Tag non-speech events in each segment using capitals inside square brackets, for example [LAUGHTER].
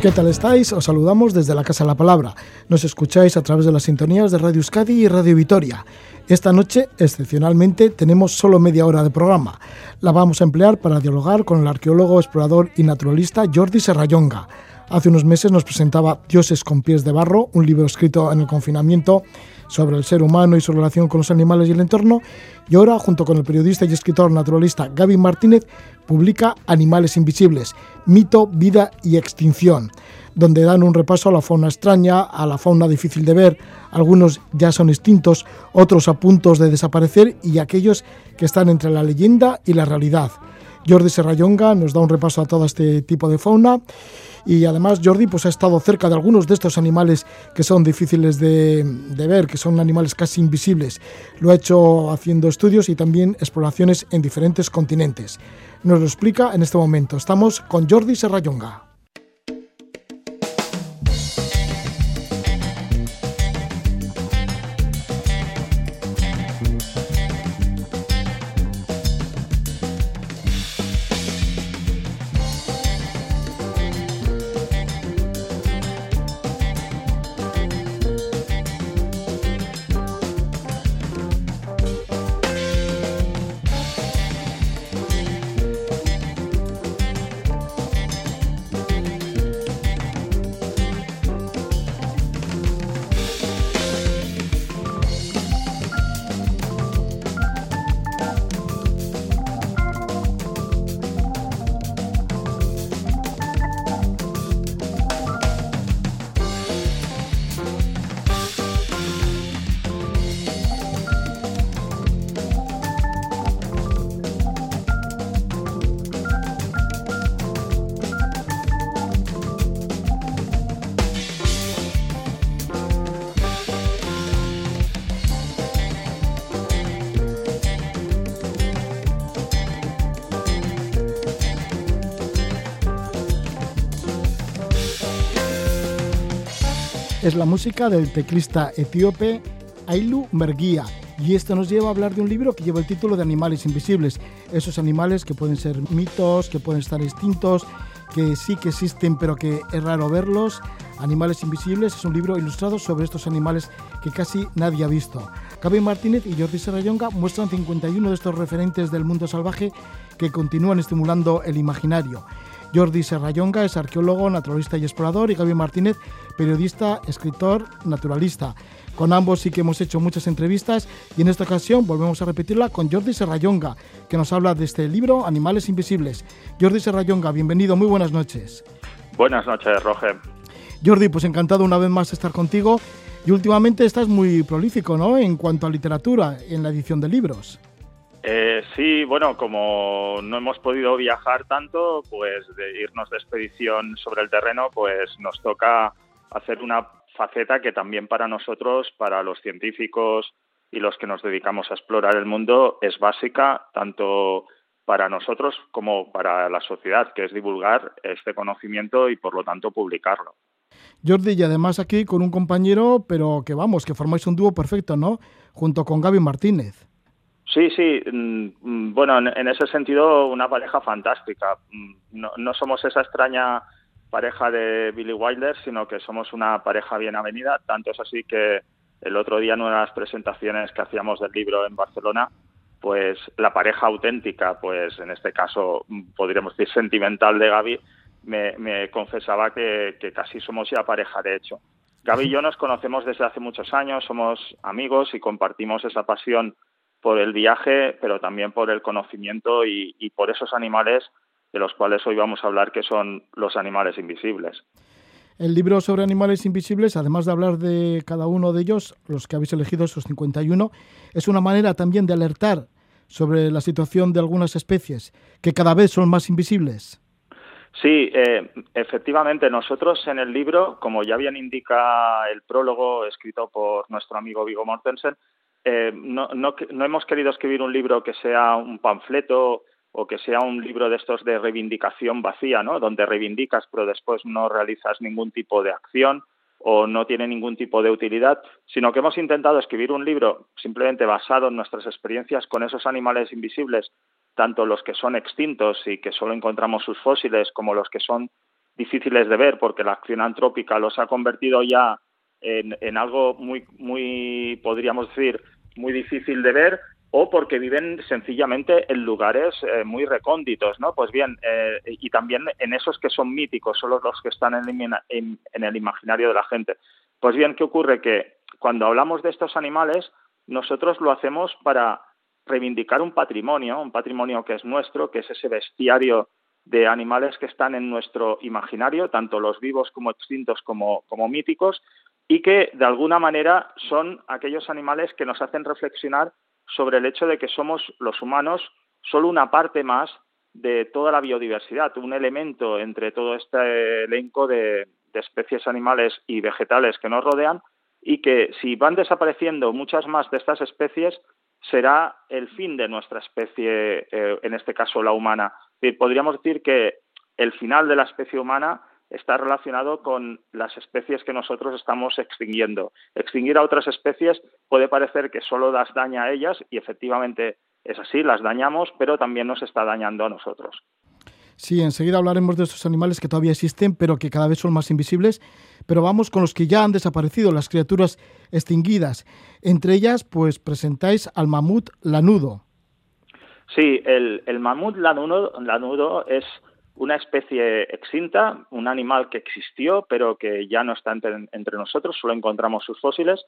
¿Qué tal estáis? Os saludamos desde la Casa de la Palabra. Nos escucháis a través de las sintonías de Radio Euskadi y Radio Vitoria. Esta noche, excepcionalmente, tenemos solo media hora de programa. La vamos a emplear para dialogar con el arqueólogo, explorador y naturalista Jordi Serrayonga. Hace unos meses nos presentaba Dioses con pies de barro, un libro escrito en el confinamiento sobre el ser humano y su relación con los animales y el entorno, y ahora, junto con el periodista y escritor naturalista Gaby Martínez, publica Animales Invisibles, Mito, Vida y Extinción, donde dan un repaso a la fauna extraña, a la fauna difícil de ver, algunos ya son extintos, otros a puntos de desaparecer y aquellos que están entre la leyenda y la realidad. Jordi Serrayonga nos da un repaso a todo este tipo de fauna y además Jordi pues, ha estado cerca de algunos de estos animales que son difíciles de, de, ver, que son animales casi invisibles. Lo ha hecho haciendo estudios y también exploraciones en diferentes continentes. Nos lo explica en este momento. Estamos con Jordi Serrayonga. Es la música del teclista etíope Ailu Merguía. Y esto nos lleva a hablar de un libro que lleva el título de Animales Invisibles. Esos animales que pueden ser mitos, que pueden estar extintos, que sí que existen pero que es raro verlos. Animales Invisibles es un libro ilustrado sobre estos animales que casi nadie ha visto. Gaby Martínez y Jordi Serrayonga muestran 51 de estos referentes del mundo salvaje que continúan estimulando el imaginario. Jordi Serrayonga es arqueólogo, naturalista y explorador y Gaby Martínez, periodista, escritor, naturalista. Con ambos sí que hemos hecho muchas entrevistas y en esta ocasión volvemos a repetirla con Jordi Serrayonga, que nos habla de este libro Animales Invisibles. Jordi Serrayonga, bienvenido, muy buenas noches. Buenas noches, Roger. Jordi, pues encantado una vez más estar contigo y últimamente estás muy prolífico, ¿no? En cuanto a literatura, en la edición de libros. Eh, sí, bueno, como no hemos podido viajar tanto, pues de irnos de expedición sobre el terreno, pues nos toca hacer una faceta que también para nosotros, para los científicos y los que nos dedicamos a explorar el mundo, es básica tanto para nosotros como para la sociedad, que es divulgar este conocimiento y por lo tanto publicarlo. Jordi, y además aquí con un compañero, pero que vamos, que formáis un dúo perfecto, ¿no? Junto con Gaby Martínez. Sí, sí. Mm, bueno, en, ese sentido, una pareja fantástica. Mm, no, no, somos esa extraña pareja de Billy Wilder, sino que somos una pareja bien avenida. Tanto es así que el otro día en una de las presentaciones que hacíamos del libro en Barcelona, pues la pareja auténtica, pues en este caso mm, podríamos decir sentimental de Gaby, me, confesaba que casi somos ya pareja de hecho. Gaby y yo nos conocemos desde hace muchos años, somos amigos y compartimos esa pasión por el viaje, pero también por el conocimiento y, y, por esos animales de los cuales hoy vamos a hablar, que son los animales invisibles. El libro sobre animales invisibles, además de hablar de cada uno de ellos, los que habéis elegido, esos 51, es una manera también de alertar sobre la situación de algunas especies que cada vez son más invisibles. Sí, eh, efectivamente, nosotros en el libro, como ya bien indica el prólogo escrito por nuestro amigo Vigo Mortensen, eh, no, no, hemos querido escribir un libro que sea un panfleto o que sea un libro de estos de reivindicación vacía, ¿no? Donde reivindicas pero después no realizas ningún tipo de acción o no tiene ningún tipo de utilidad, sino que hemos intentado escribir un libro simplemente basado en nuestras experiencias con esos animales invisibles, tanto los que son extintos y que solo encontramos sus fósiles como los que son difíciles de ver porque la acción antrópica los ha convertido ya en, en algo muy, muy, podríamos decir, muy difícil de ver o porque viven sencillamente en lugares eh, muy recónditos, ¿no? Pues bien, eh, y también en esos que son míticos, solo los que están en, en, el imaginario de la gente. Pues bien, ¿qué ocurre? Que cuando hablamos de estos animales, nosotros lo hacemos para reivindicar un patrimonio, un patrimonio que es nuestro, que es ese bestiario de animales que están en nuestro imaginario, tanto los vivos como extintos como, como míticos, y que de alguna manera son aquellos animales que nos hacen reflexionar sobre el hecho de que somos los humanos solo una parte más de toda la biodiversidad, un elemento entre todo este elenco de, especies animales y vegetales que nos rodean y que si van desapareciendo muchas más de estas especies, será el fin de nuestra especie, eh, en este caso la humana. Podríamos decir que el final de la especie humana está relacionado con las especies que nosotros estamos extinguiendo. Extinguir a otras especies puede parecer que solo las daña a ellas y efectivamente es así, las dañamos, pero también nos está dañando a nosotros. Sí, enseguida hablaremos de estos animales que todavía existen, pero que cada vez son más invisibles. Pero vamos con los que ya han desaparecido, las criaturas extinguidas. Entre ellas, pues presentáis al mamut lanudo. Sí, el, el mamut lanudo, lanudo es una especie extinta, un animal que existió pero que ya no está entre, nosotros, solo encontramos sus fósiles,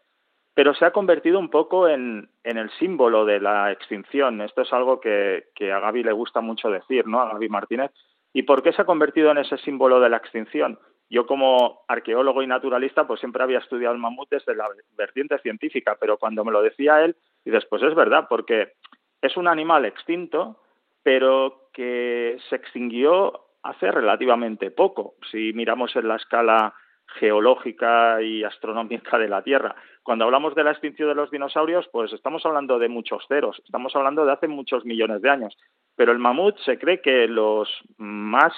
pero se ha convertido un poco en, el símbolo de la extinción. Esto es algo que, a Gaby le gusta mucho decir, ¿no? A Gaby Martínez. ¿Y por qué se ha convertido en ese símbolo de la extinción? Yo como arqueólogo y naturalista pues siempre había estudiado el mamut desde la vertiente científica, pero cuando me lo decía él, y después es verdad, porque es un animal extinto, pero que se extinguió hace relativamente poco. Si miramos en la escala geológica y astronómica de la Tierra. Cuando hablamos de la extinción de los dinosaurios, pues estamos hablando de muchos ceros, estamos hablando de hace muchos millones de años. Pero el mamut se cree que los más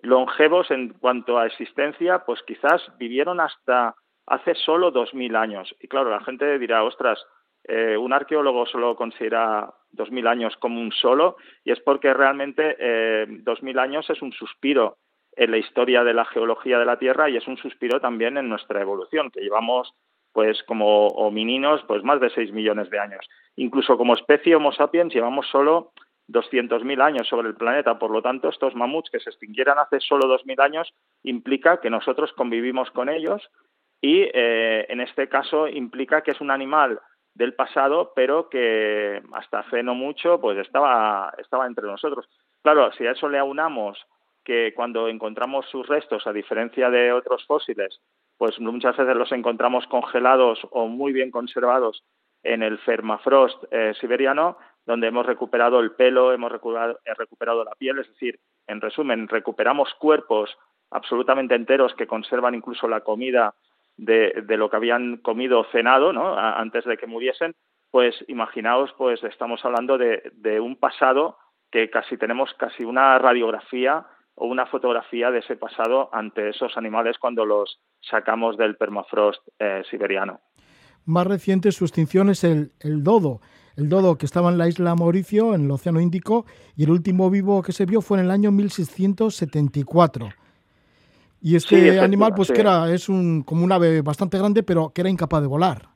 longevos en cuanto a existencia, pues quizás vivieron hasta hace solo 2.000 años. Y claro, la gente dirá, ostras, eh, un arqueólogo solo considera 2.000 años como un solo y es porque realmente eh, 2.000 años es un suspiro en la historia de la geología de la Tierra y es un suspiro también en nuestra evolución, que llevamos pues como homininos pues más de 6 millones de años. Incluso como especie Homo sapiens llevamos solo 200.000 años sobre el planeta, por lo tanto estos mamuts que se extinguieran hace solo 2.000 años implica que nosotros convivimos con ellos y eh, en este caso implica que es un animal del pasado, pero que hasta hace no mucho pues estaba, estaba entre nosotros. Claro, si a eso le aunamos que cuando encontramos sus restos, a diferencia de otros fósiles, pues muchas veces los encontramos congelados o muy bien conservados en el fermafrost eh, siberiano, donde hemos recuperado el pelo, hemos recuperado, recuperado la piel, es decir, en resumen, recuperamos cuerpos absolutamente enteros que conservan incluso la comida de, lo que habían comido o cenado ¿no? antes de que muriesen, pues imaginaos, pues estamos hablando de, un pasado que casi tenemos casi una radiografía o una fotografía de ese pasado ante esos animales cuando los sacamos del permafrost eh, siberiano. Más reciente su extinción es el, el dodo, el dodo que estaba en la isla Mauricio, en el Océano Índico, y el último vivo que se vio fue en el año 1674. Y este animal, pues que era, es un, como un ave bastante grande, pero que era incapaz de volar.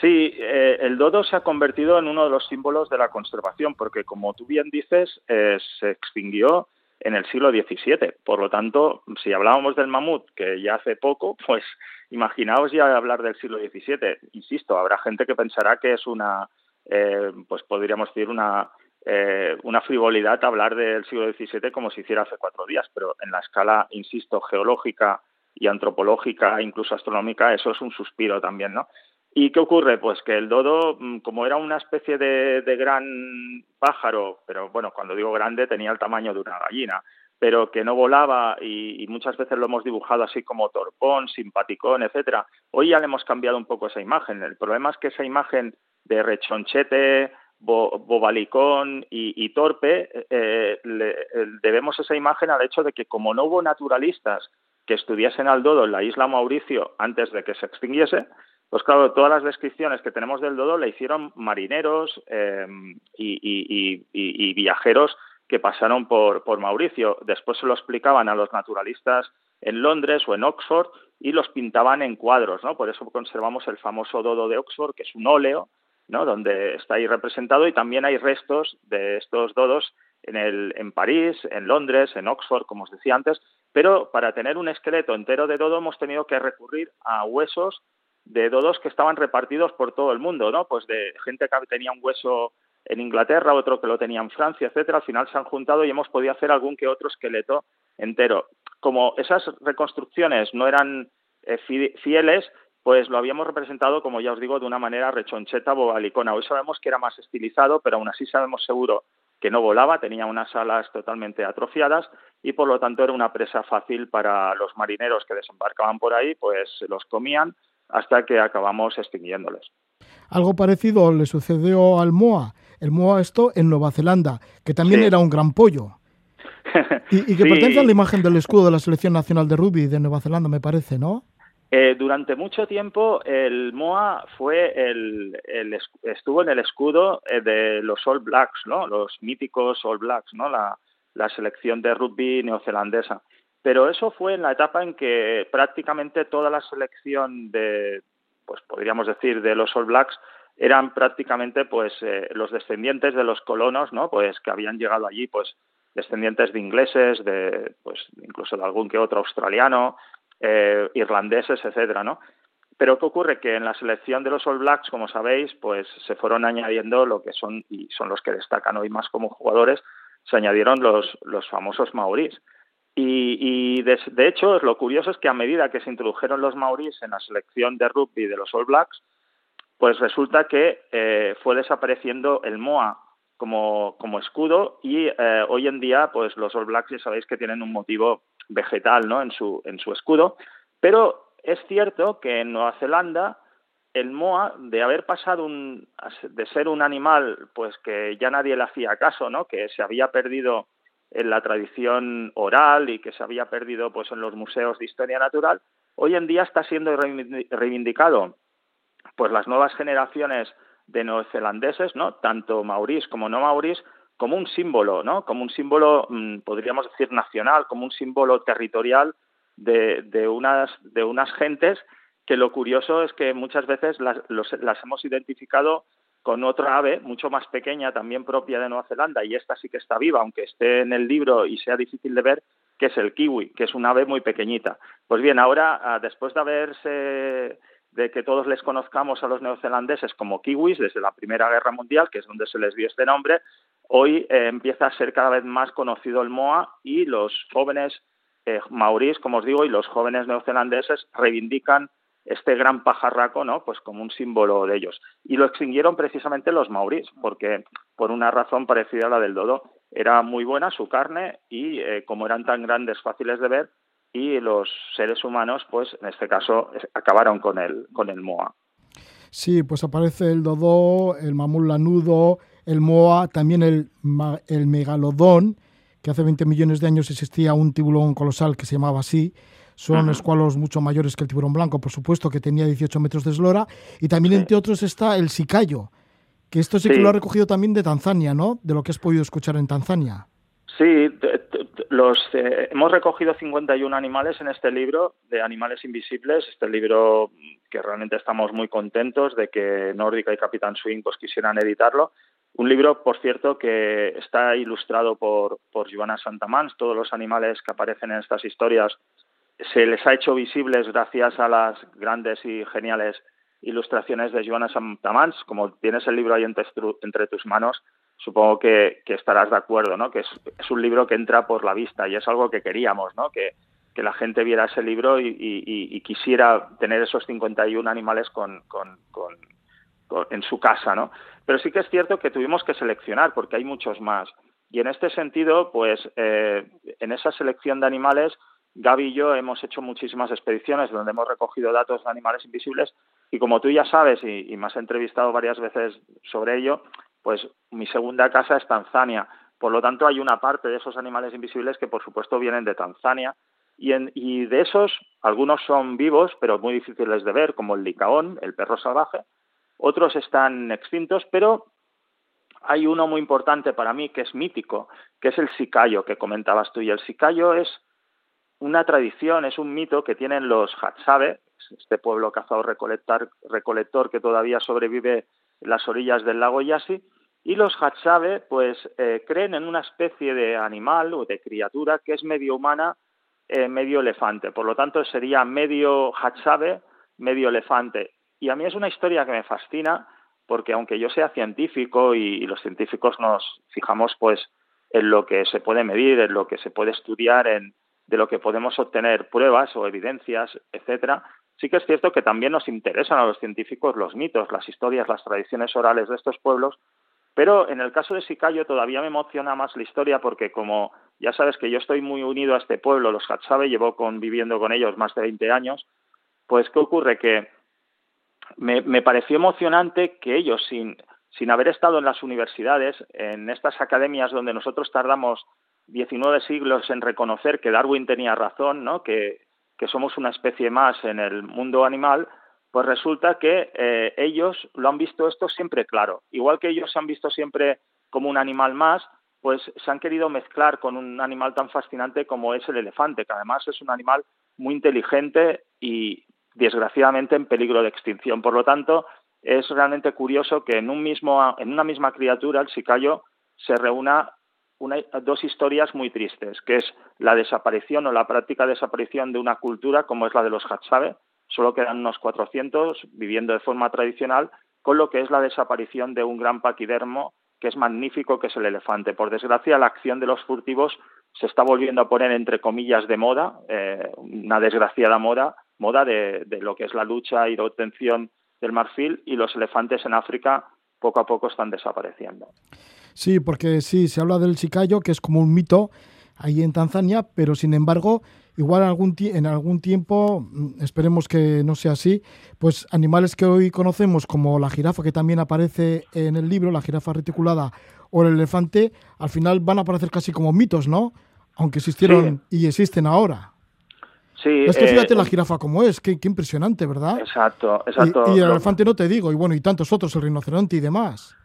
Sí, eh, el dodo se ha convertido en uno de los símbolos de la conservación, porque como tú bien dices, eh, se extinguió en el siglo XVII. Por lo tanto, si hablábamos del mamut, que ya hace poco, [LAUGHS] pues imaginaos ya hablar del siglo XVII. Insisto, habrá gente que pensará que es una, eh, pues podríamos decir, una eh, una frivolidad hablar del siglo XVII como si hiciera hace cuatro días, pero en la escala, insisto, geológica y antropológica, incluso astronómica, eso es un suspiro también, ¿no? ¿Y qué ocurre? Pues que el dodo, mm, como era una especie de, gran pájaro, pero bueno, cuando digo grande tenía el tamaño de una gallina, pero que no volaba y, y, muchas veces lo hemos dibujado así como torpón, simpaticón, etcétera. Hoy ya le hemos cambiado un poco esa imagen. El problema es que esa imagen de rechonchete, bobalicón y, torpe, eh, le, debemos esa imagen al hecho de que como no hubo naturalistas que estudiasen al dodo en la isla Mauricio antes de que se extinguiese, pues claro, todas las descripciones que tenemos del dodo le hicieron marineros em, y, viajeros que pasaron por, por Mauricio. Después se lo explicaban a los naturalistas en Londres o en Oxford y los pintaban en cuadros, ¿no? Por eso conservamos el famoso dodo de Oxford, que es un óleo, Donde está ahí representado y también hay restos de estos dodos en, el, en París, en Londres, en Oxford, como os decía antes, pero para tener un esqueleto entero de dodo hemos tenido que recurrir a huesos de dodos que estaban repartidos por todo el mundo, ¿no? Pues de gente que tenía un hueso en Inglaterra, otro que lo tenía en Francia, etcétera. Al final se han juntado y hemos podido hacer algún que otro esqueleto entero. Como esas reconstrucciones no eran eh, fieles, pues lo habíamos representado, como ya os digo, de una manera rechoncheta bobalicona. Hoy sabemos que era más estilizado, pero aún así sabemos seguro que no volaba, tenía unas alas totalmente atrofiadas y por lo tanto era una presa fácil para los marineros que desembarcaban por ahí, pues se los comían hasta que acabamos extinguiéndoles. Algo parecido le sucedió al Moa, el Moa esto en Nueva Zelanda, que también era un gran pollo. [LAUGHS] y, que pertenece a la imagen del escudo de la Selección Nacional de Rugby de Nueva Zelanda, me parece, ¿no? Eh, durante mucho tiempo el Moa fue el, estuvo en el escudo eh, de los All Blacks. Los míticos All Blacks, la selección de rugby neozelandesa. Pero eso fue en la etapa en que prácticamente toda la selección de, pues podríamos decir, de los All Blacks eran prácticamente pues eh, los descendientes de los colonos, ¿no? Pues que habían llegado allí, pues descendientes de ingleses, de pues incluso de algún que otro australiano, eh, irlandeses, etcétera, ¿no? Pero ¿qué ocurre? Que en la selección de los All Blacks, como sabéis, pues se fueron añadiendo lo que son, y son los que destacan hoy más como jugadores, se añadieron los, los famosos maorís. Y, de, hecho, lo curioso es que a medida que se introdujeron los maorís en la selección de rugby de los All Blacks, pues resulta que eh, fue desapareciendo el MOA como, como escudo y eh, hoy en día pues los All Blacks ya sabéis que tienen un motivo vegetal ¿no? en, su, en su escudo, pero es cierto que en Nueva Zelanda el moa, de haber pasado un, de ser un animal pues que ya nadie le hacía caso, ¿no? que se había perdido en la tradición oral y que se había perdido pues en los museos de historia natural, hoy en día está siendo reivindicado pues las nuevas generaciones de neozelandeses, ¿no? tanto maurís como no maurís, como un símbolo, ¿no? Como un símbolo, mm, podríamos decir, nacional, como un símbolo territorial de, de, unas, de unas gentes que lo curioso es que muchas veces las, las hemos identificado con otra ave mucho más pequeña, también propia de Nueva Zelanda, y esta sí que está viva, aunque esté en el libro y sea difícil de ver, que es el kiwi, que es un ave muy pequeñita. Pues bien, ahora, ah, después de haberse de que todos les conozcamos a los neozelandeses como kiwis desde la Primera Guerra Mundial, que es donde se les dio este nombre, hoy eh, empieza a ser cada vez más conocido el MOA y los jóvenes eh, como os digo, y los jóvenes neozelandeses reivindican este gran pajarraco, ¿no? Pues como un símbolo de ellos. Y lo extinguieron precisamente los maurís, porque por una razón parecida a la del dodo, era muy buena su carne y eh, como eran tan grandes, fáciles de ver, y los seres humanos, pues en este caso, acabaron con el, con el MOA. Sí, pues aparece el dodo, el mamut lanudo, el MOA, también el, el megalodón, que hace 20 millones de años existía un tiburón colosal que se llamaba así. Son escualos mucho mayores que el tiburón blanco, por supuesto, que tenía 18 metros de eslora. Y también, entre otros, está el sicayo, que esto sí, que lo ha recogido también de Tanzania, ¿no? De lo que has podido escuchar en Tanzania. Sí, los, eh, hemos recogido 51 animales en este libro de Animales Invisibles, este libro que realmente estamos muy contentos de que Nórdica y Capitán Swing pues, quisieran editarlo. Un libro, por cierto, que está ilustrado por, por Joana Santamans. Todos los animales que aparecen en estas historias se les ha hecho visibles gracias a las grandes y geniales ilustraciones de Joana Santamans. Como tienes el libro ahí entre, tus manos, supongo que, estarás de acuerdo, ¿no? Que es, un libro que entra por la vista y es algo que queríamos, ¿no? Que, la gente viera ese libro y, quisiera tener esos 51 animales con, en su casa, ¿no? Pero sí que es cierto que tuvimos que seleccionar porque hay muchos más. Y en este sentido, pues eh, en esa selección de animales, Gaby y yo hemos hecho muchísimas expediciones donde hemos recogido datos de animales invisibles y como tú ya sabes y, me has entrevistado varias veces sobre ello, pues mi segunda casa es Tanzania. Por lo tanto, hay una parte de esos animales invisibles que, por supuesto, vienen de Tanzania. Y de esos, algunos son vivos, pero muy difíciles de ver, como el licaón, el perro salvaje. Otros están extintos, pero hay uno muy importante para mí que es mítico, que es el sicayo que comentabas tú. Y el sicayo es una tradición, es un mito que tienen los Hatsabe, este pueblo cazador-recolector que todavía sobrevive en las orillas del lago Yasi, y los Hatsabe pues eh, creen en una especie de animal o de criatura que es medio humana, eh, medio elefante. Por lo tanto, sería medio Hatsabe, medio elefante. Y a mí es una historia que me fascina porque aunque yo sea científico y, los científicos nos fijamos pues en lo que se puede medir, en lo que se puede estudiar, en de lo que podemos obtener pruebas o evidencias, etcétera, sí que es cierto que también nos interesan a los científicos los mitos, las historias, las tradiciones orales de estos pueblos, pero en el caso de Sicayo todavía me emociona más la historia porque como ya sabes que yo estoy muy unido a este pueblo, los Hatsabe, llevo conviviendo con ellos más de 20 años, pues ¿qué ocurre? Que me, pareció emocionante que ellos, sin, sin haber estado en las universidades, en estas academias donde nosotros tardamos 19 siglos en reconocer que Darwin tenía razón, ¿no? que, somos una especie más en el mundo animal, pues resulta que eh, ellos lo han visto esto siempre claro. Igual que ellos se han visto siempre como un animal más, pues se han querido mezclar con un animal tan fascinante como es el elefante, que además es un animal muy inteligente y desgraciadamente en peligro de extinción. Por lo tanto, es realmente curioso que en, un mismo, en una misma criatura, el sicayo, se reúna dos historias muy tristes, que es la desaparición o la práctica desaparición de una cultura como es la de los Hatsabe, solo quedan unos 400 viviendo de forma tradicional, con lo que es la desaparición de un gran paquidermo que es magnífico, que es el elefante. Por desgracia, la acción de los furtivos se está volviendo a poner entre comillas de moda, eh, una desgraciada moda, moda de, lo que es la lucha y la obtención del marfil y los elefantes en África poco a poco están desapareciendo. Sí, porque sí, se habla del sicayo, que es como un mito ahí en Tanzania, pero sin embargo, igual algún en algún tiempo, mm, esperemos que no sea así, pues animales que hoy conocemos como la jirafa, que también aparece en el libro, la jirafa reticulada o el elefante, al final van a aparecer casi como mitos, ¿no? Aunque existieron y existen ahora. Sí, es que fíjate la eh, jirafa como es, qué, impresionante, ¿verdad? Exacto, exacto. Y, el elefante no te digo, y bueno, y tantos otros, el rinoceronte y demás.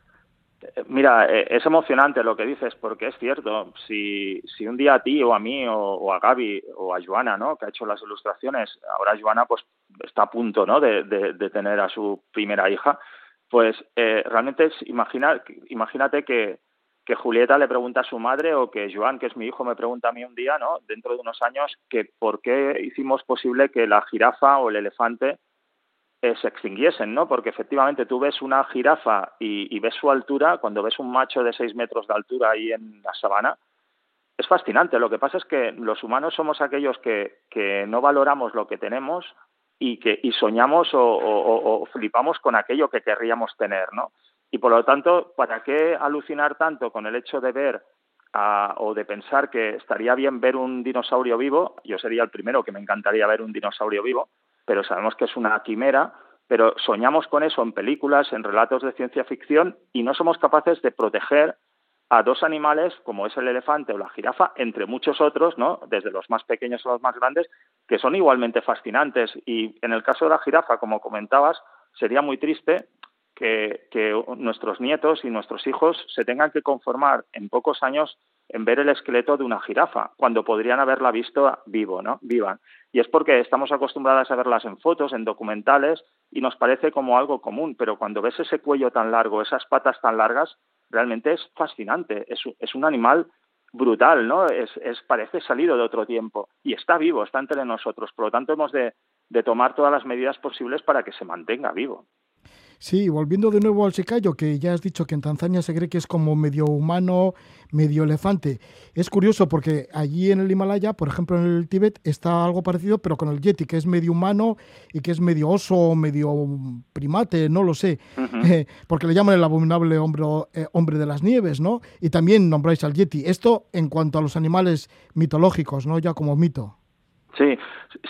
Eh, mira, eh, es emocionante lo que dices, porque es cierto, si, si un día a ti o a mí o, a Gaby o a Joana, ¿no? que ha hecho las ilustraciones, ahora Joana pues está a punto ¿no? de, de, tener a su primera hija, pues realmente imagina, imagínate que, que Julieta le pregunta a su madre o que Joan, que es mi hijo, me pregunta a mí un día, ¿no? Dentro de unos años, que por qué hicimos posible que la jirafa o el elefante eh, se extinguiesen, ¿no? Porque efectivamente tú ves una jirafa y, ves su altura, cuando ves un macho de seis metros de altura ahí en la sabana, es fascinante. Lo que pasa es que los humanos somos aquellos que, que no valoramos lo que tenemos y que y soñamos o, o flipamos con aquello que querríamos tener, ¿no? Y por lo tanto, ¿para qué alucinar tanto con el hecho de ver o de pensar que estaría bien ver un dinosaurio vivo? Yo sería el primero que me encantaría ver un dinosaurio vivo, pero sabemos que es una quimera, pero soñamos con eso en películas, en relatos de ciencia ficción y no somos capaces de proteger a dos animales como es el elefante o la jirafa, entre muchos otros, ¿no? desde los más pequeños a los más grandes, que son igualmente fascinantes. Y en el caso de la jirafa, como comentabas, sería muy triste que, nuestros nietos y nuestros hijos se tengan que conformar en pocos años en ver el esqueleto de una jirafa, cuando podrían haberla visto vivo, ¿no? Viva. Y es porque estamos acostumbradas a verlas en fotos, en documentales, y nos parece como algo común, pero cuando ves ese cuello tan largo, esas patas tan largas, realmente es fascinante. Es, un animal brutal, ¿no? Es, parece salido de otro tiempo y está vivo, está entre nosotros. Por lo tanto, hemos de tomar todas las medidas posibles para que se mantenga vivo. Sí, volviendo de nuevo al sicayo, que ya has dicho que en Tanzania se cree que es como medio humano, medio elefante. Es curioso porque allí en el Himalaya, por ejemplo en el Tíbet, está algo parecido, pero con el yeti, que es medio humano y que es medio oso, medio primate, no lo sé, eh, [LAUGHS] porque le llaman el abominable hombre, eh, hombre de las nieves, ¿no? Y también nombráis al yeti. Esto en cuanto a los animales mitológicos, ¿no? Ya como mito. Sí,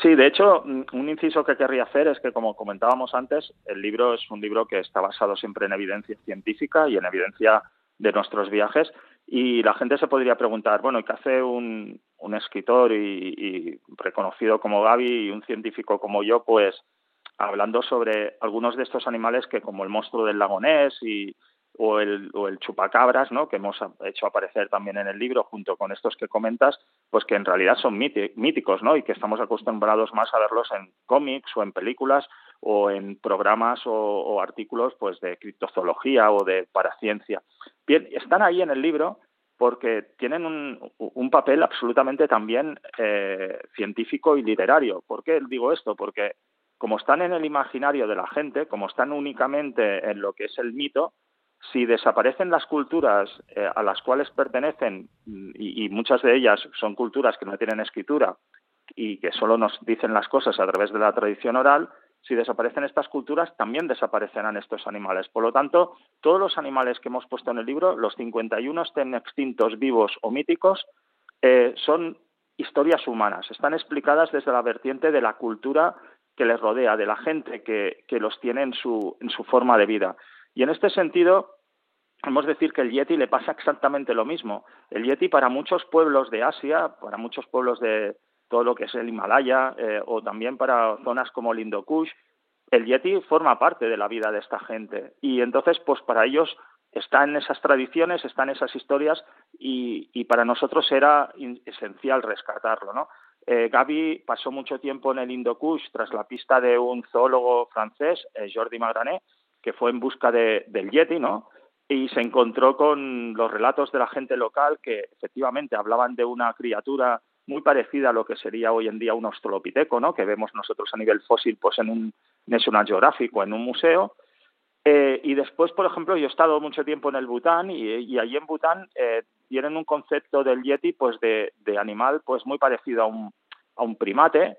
sí, de hecho, mm, un inciso que querría hacer es que, como comentábamos antes, el libro es un libro que está basado siempre en evidencia científica y en evidencia de nuestros viajes. Y la gente se podría preguntar, bueno, ¿qué hace un, un escritor y, reconocido como Gaby y un científico como yo, pues hablando sobre algunos de estos animales que, como el monstruo del lago Ness y, o el, o el chupacabras, ¿no? que hemos hecho aparecer también en el libro junto con estos que comentas, pues que en realidad son míticos ¿no? y que estamos acostumbrados más a verlos en cómics o en películas o en programas o, artículos pues de criptozoología o de paraciencia. Bien, están ahí en el libro porque tienen un, un papel absolutamente también eh, científico y literario. ¿Por qué digo esto? Porque como están en el imaginario de la gente, como están únicamente en lo que es el mito, si desaparecen las culturas eh, a las cuales pertenecen, y, muchas de ellas son culturas que no tienen escritura y que solo nos dicen las cosas a través de la tradición oral, si desaparecen estas culturas, también desaparecerán estos animales. Por lo tanto, todos los animales que hemos puesto en el libro, los 51 estén extintos, vivos o míticos, eh, son historias humanas. Están explicadas desde la vertiente de la cultura que les rodea, de la gente que, los tiene en su forma de vida. Y en este sentido, podemos decir que el Yeti le pasa exactamente lo mismo. El Yeti para muchos pueblos de Asia, para muchos pueblos de todo lo que es el Himalaya eh, o también para zonas como el Indo Kush, el Yeti forma parte de la vida de esta gente. Y entonces, pues para ellos está en esas tradiciones, están esas historias y, para nosotros era esencial rescatarlo, ¿no? Eh, Gaby pasó mucho tiempo en el Indo Kush tras la pista de un zoólogo francés, eh, Jordi Magranet, que fue en busca de, del Yeti, ¿no? Y se encontró con los relatos de la gente local que efectivamente hablaban de una criatura muy parecida a lo que sería hoy en día un australopiteco, ¿no? Que vemos nosotros a nivel fósil, pues en un National Geographic o en un museo. Eh, y después, por ejemplo, yo he estado mucho tiempo en el Bután y, allí en Bután eh, tienen un concepto del yeti, pues de, de, animal, pues muy parecido a un, a un primate,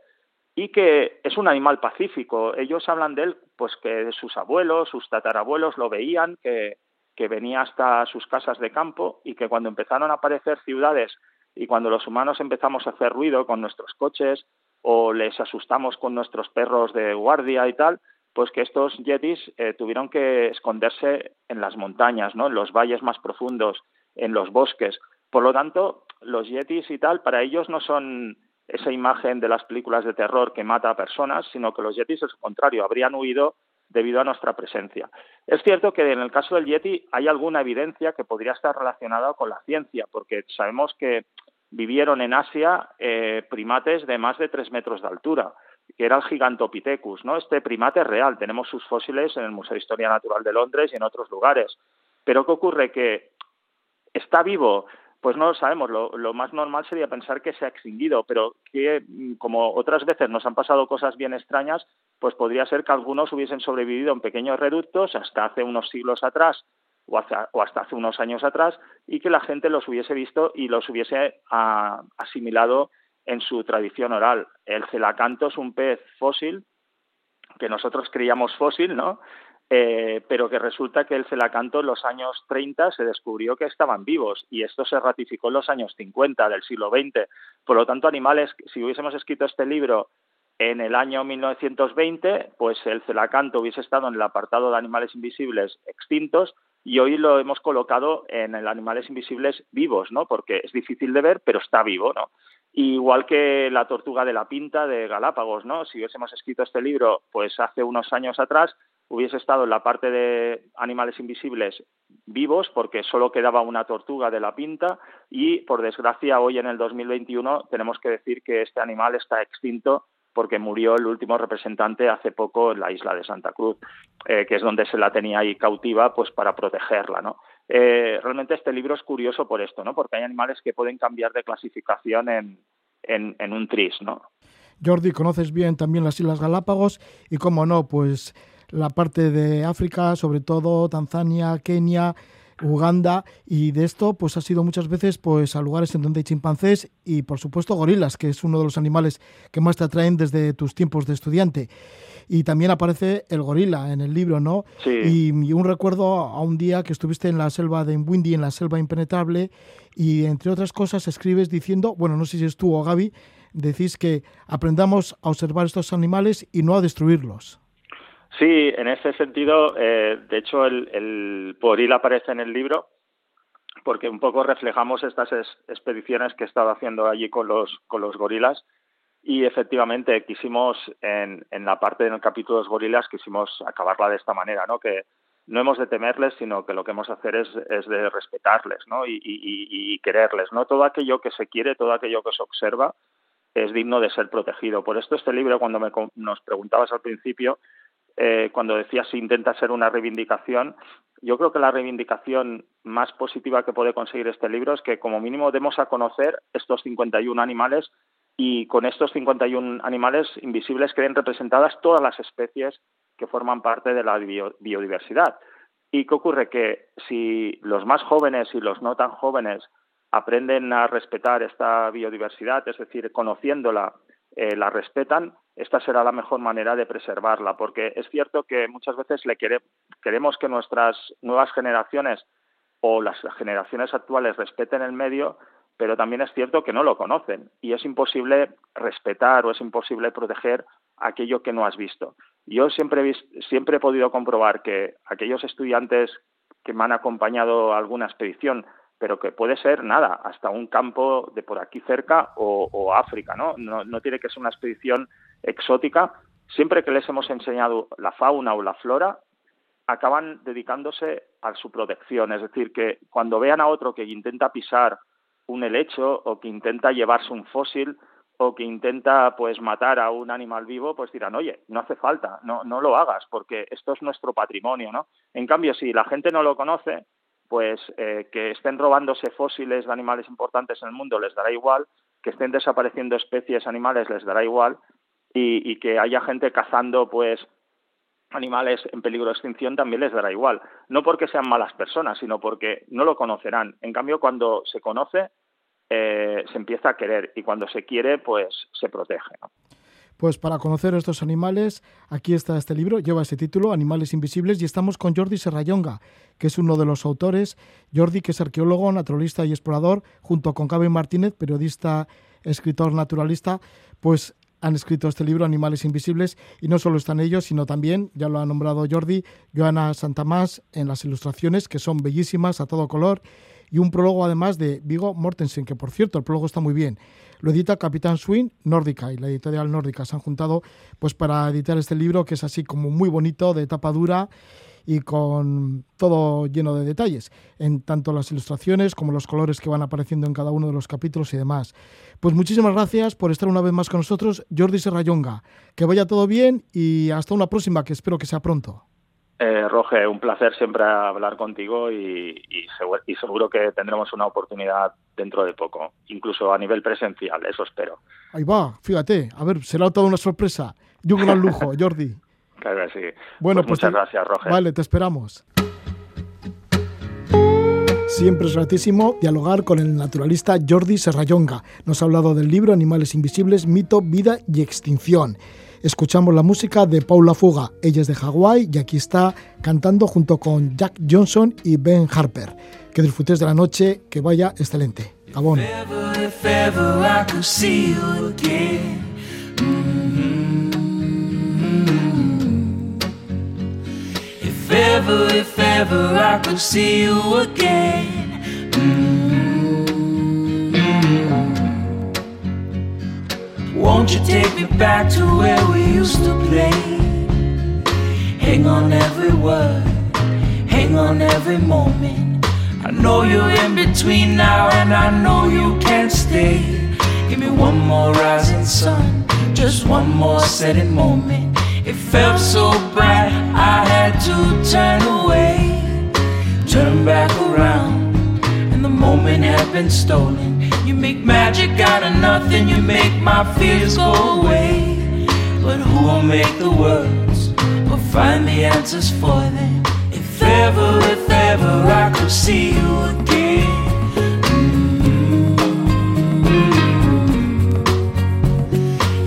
y que es un animal pacífico. Ellos hablan de él, pues que sus abuelos, sus tatarabuelos lo veían, que, que venía hasta sus casas de campo y que cuando empezaron a aparecer ciudades y cuando los humanos empezamos a hacer ruido con nuestros coches o les asustamos con nuestros perros de guardia y tal, pues que estos yetis eh, tuvieron que esconderse en las montañas, ¿no? en los valles más profundos, en los bosques. Por lo tanto, los yetis y tal, para ellos no son esa imagen de las películas de terror que mata a personas, sino que los yetis, lo contrario, habrían huido debido a nuestra presencia. Es cierto que en el caso del yeti hay alguna evidencia que podría estar relacionada con la ciencia, porque sabemos que vivieron en Asia eh, primates de más de tres metros de altura, que era el Gigantopithecus, ¿no? Este primate es real, tenemos sus fósiles en el Museo de Historia Natural de Londres y en otros lugares. Pero ¿qué ocurre? Que está vivo, pues no lo sabemos. Lo, más normal sería pensar que se ha extinguido, pero que mm, como otras veces nos han pasado cosas bien extrañas, pues podría ser que algunos hubiesen sobrevivido en pequeños reductos hasta hace unos siglos atrás o hasta, hasta hace unos años atrás y que la gente los hubiese visto y los hubiese ah, asimilado en su tradición oral. El celacanto es un pez fósil que nosotros creíamos fósil, ¿no? Eh, pero que resulta que el celacanto en los años 30 se descubrió que estaban vivos y esto se ratificó en los años 50 del siglo XX. Por lo tanto, animales, si hubiésemos escrito este libro en el año 1920, pues el celacanto hubiese estado en el apartado de animales invisibles extintos y hoy lo hemos colocado en el animales invisibles vivos, ¿no? Porque es difícil de ver, pero está vivo, ¿no? Igual que la tortuga de la pinta de Galápagos, ¿no? Si hubiésemos escrito este libro, pues hace unos años atrás, hubiese estado en la parte de animales invisibles vivos porque solo quedaba una tortuga de la pinta y por desgracia hoy en el 2021 tenemos que decir que este animal está extinto porque murió el último representante hace poco en la isla de Santa Cruz, eh, que es donde se la tenía ahí cautiva pues para protegerla, ¿no? Eh, realmente este libro es curioso por esto, ¿no? Porque hay animales que pueden cambiar de clasificación en, en, en un tris, ¿no? Jordi, conoces bien también las Islas Galápagos y, como no, pues la parte de África, sobre todo Tanzania, Kenia, Uganda y de esto pues ha sido muchas veces pues a lugares en donde hay chimpancés y por supuesto gorilas, que es uno de los animales que más te atraen desde tus tiempos de estudiante. Y también aparece el gorila en el libro, ¿no? Sí. Y, un recuerdo a un día que estuviste en la selva de Windy, en la selva impenetrable, y entre otras cosas escribes diciendo, bueno, no sé si es tú o Gaby, decís que aprendamos a observar estos animales y no a destruirlos. Sí, en ese sentido, eh, de hecho, el, el poril aparece en el libro porque un poco reflejamos estas expediciones que he estado haciendo allí con los, con los gorilas y efectivamente quisimos, en, en la parte del capítulo de los gorilas, quisimos acabarla de esta manera, ¿no? Que no hemos de temerles, sino que lo que hemos de hacer es, es de respetarles ¿no? y, y, quererles. ¿no? Todo aquello que se quiere, todo aquello que se observa, es digno de ser protegido. Por esto este libro, cuando me, nos preguntabas al principio, eh, cuando decías si intenta ser una reivindicación, yo creo que la reivindicación más positiva que puede conseguir este libro es que como mínimo demos a conocer estos 51 animales y con estos 51 animales invisibles queden representadas todas las especies que forman parte de la biodiversidad. ¿Y qué ocurre? Que si los más jóvenes y los no tan jóvenes aprenden a respetar esta biodiversidad, es decir, conociéndola, eh, la respetan, esta será la mejor manera de preservarla, porque es cierto que muchas veces queremos que nuestras nuevas generaciones o las generaciones actuales respeten el medio, pero también es cierto que no lo conocen y es imposible respetar o es imposible proteger aquello que no has visto. Yo siempre he, siempre he podido comprobar que aquellos estudiantes que me han acompañado a alguna expedición, pero que puede ser nada, hasta un campo de por aquí cerca o, África. ¿no? No tiene que ser una expedición exótica. Siempre que les hemos enseñado la fauna o la flora, acaban dedicándose a su protección. Es decir, que cuando vean a otro que intenta pisar un helecho o que intenta llevarse un fósil o que intenta pues matar a un animal vivo, pues dirán, oye, no hace falta, no, no lo hagas, porque esto es nuestro patrimonio, ¿no? En cambio, si la gente no lo conoce, pues eh, que estén robándose fósiles de animales importantes en el mundo les dará igual, que estén desapareciendo especies animales les dará igual, y, y que haya gente cazando pues animales en peligro de extinción también les dará igual. No porque sean malas personas, sino porque no lo conocerán. En cambio, cuando se conoce, eh, se empieza a querer y cuando se quiere, pues se protege. Pues para conocer estos animales, aquí está este libro, lleva ese título, Animales Invisibles, y estamos con Jordi Serrayonga, que es uno de los autores. Jordi, que es arqueólogo, naturalista y explorador, junto con Cabe Martínez, periodista, escritor, naturalista, pues han escrito este libro, Animales Invisibles, y no solo están ellos, sino también, ya lo ha nombrado Jordi, Joana Santamás en las ilustraciones, que son bellísimas, a todo color, y un prólogo además de Vigo Mortensen, que por cierto, el prólogo está muy bien. Lo edita Capitán Swing Nórdica y la editorial Nórdica. Se han juntado pues para editar este libro que es así como muy bonito, de tapa dura y con todo lleno de detalles, en tanto las ilustraciones como los colores que van apareciendo en cada uno de los capítulos y demás. Pues muchísimas gracias por estar una vez más con nosotros, Jordi Serrayonga. Que vaya todo bien y hasta una próxima, que espero que sea pronto. Eh, Roge, un placer siempre hablar contigo y, y, seguro que tendremos una oportunidad dentro de poco, incluso a nivel presencial, eso espero. Ahí va, fíjate, a ver, será toda una sorpresa y un gran lujo, [LAUGHS] Jordi. Claro que sí. Bueno, pues, muchas gracias, Roger. Vale, te esperamos. Siempre es gratísimo dialogar con el naturalista Jordi Serrayonga. Nos ha hablado del libro Animales Invisibles, Mito, Vida y Extinción. Escuchamos la música de Paula Fuga. Ella es de Hawái y aquí está cantando junto con Jack Johnson y Ben Harper. Que disfrutes de la noche, que vaya excelente. Gabón. ever, if ever I could see you again. Mm-hmm. Won't you take me back to where we used to play? Hang on every word, hang on every moment. I know you're in between now, and I know you can't stay. Give me one more rising sun, just one more setting moment. Felt so bright, I had to turn away, turn back around, and the moment had been stolen. You make magic out of nothing, you make my fears go away. But who will make the words or find the answers for them? If ever, if ever I could see you again. Mm.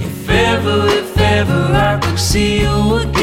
If ever, if ever I could see you again.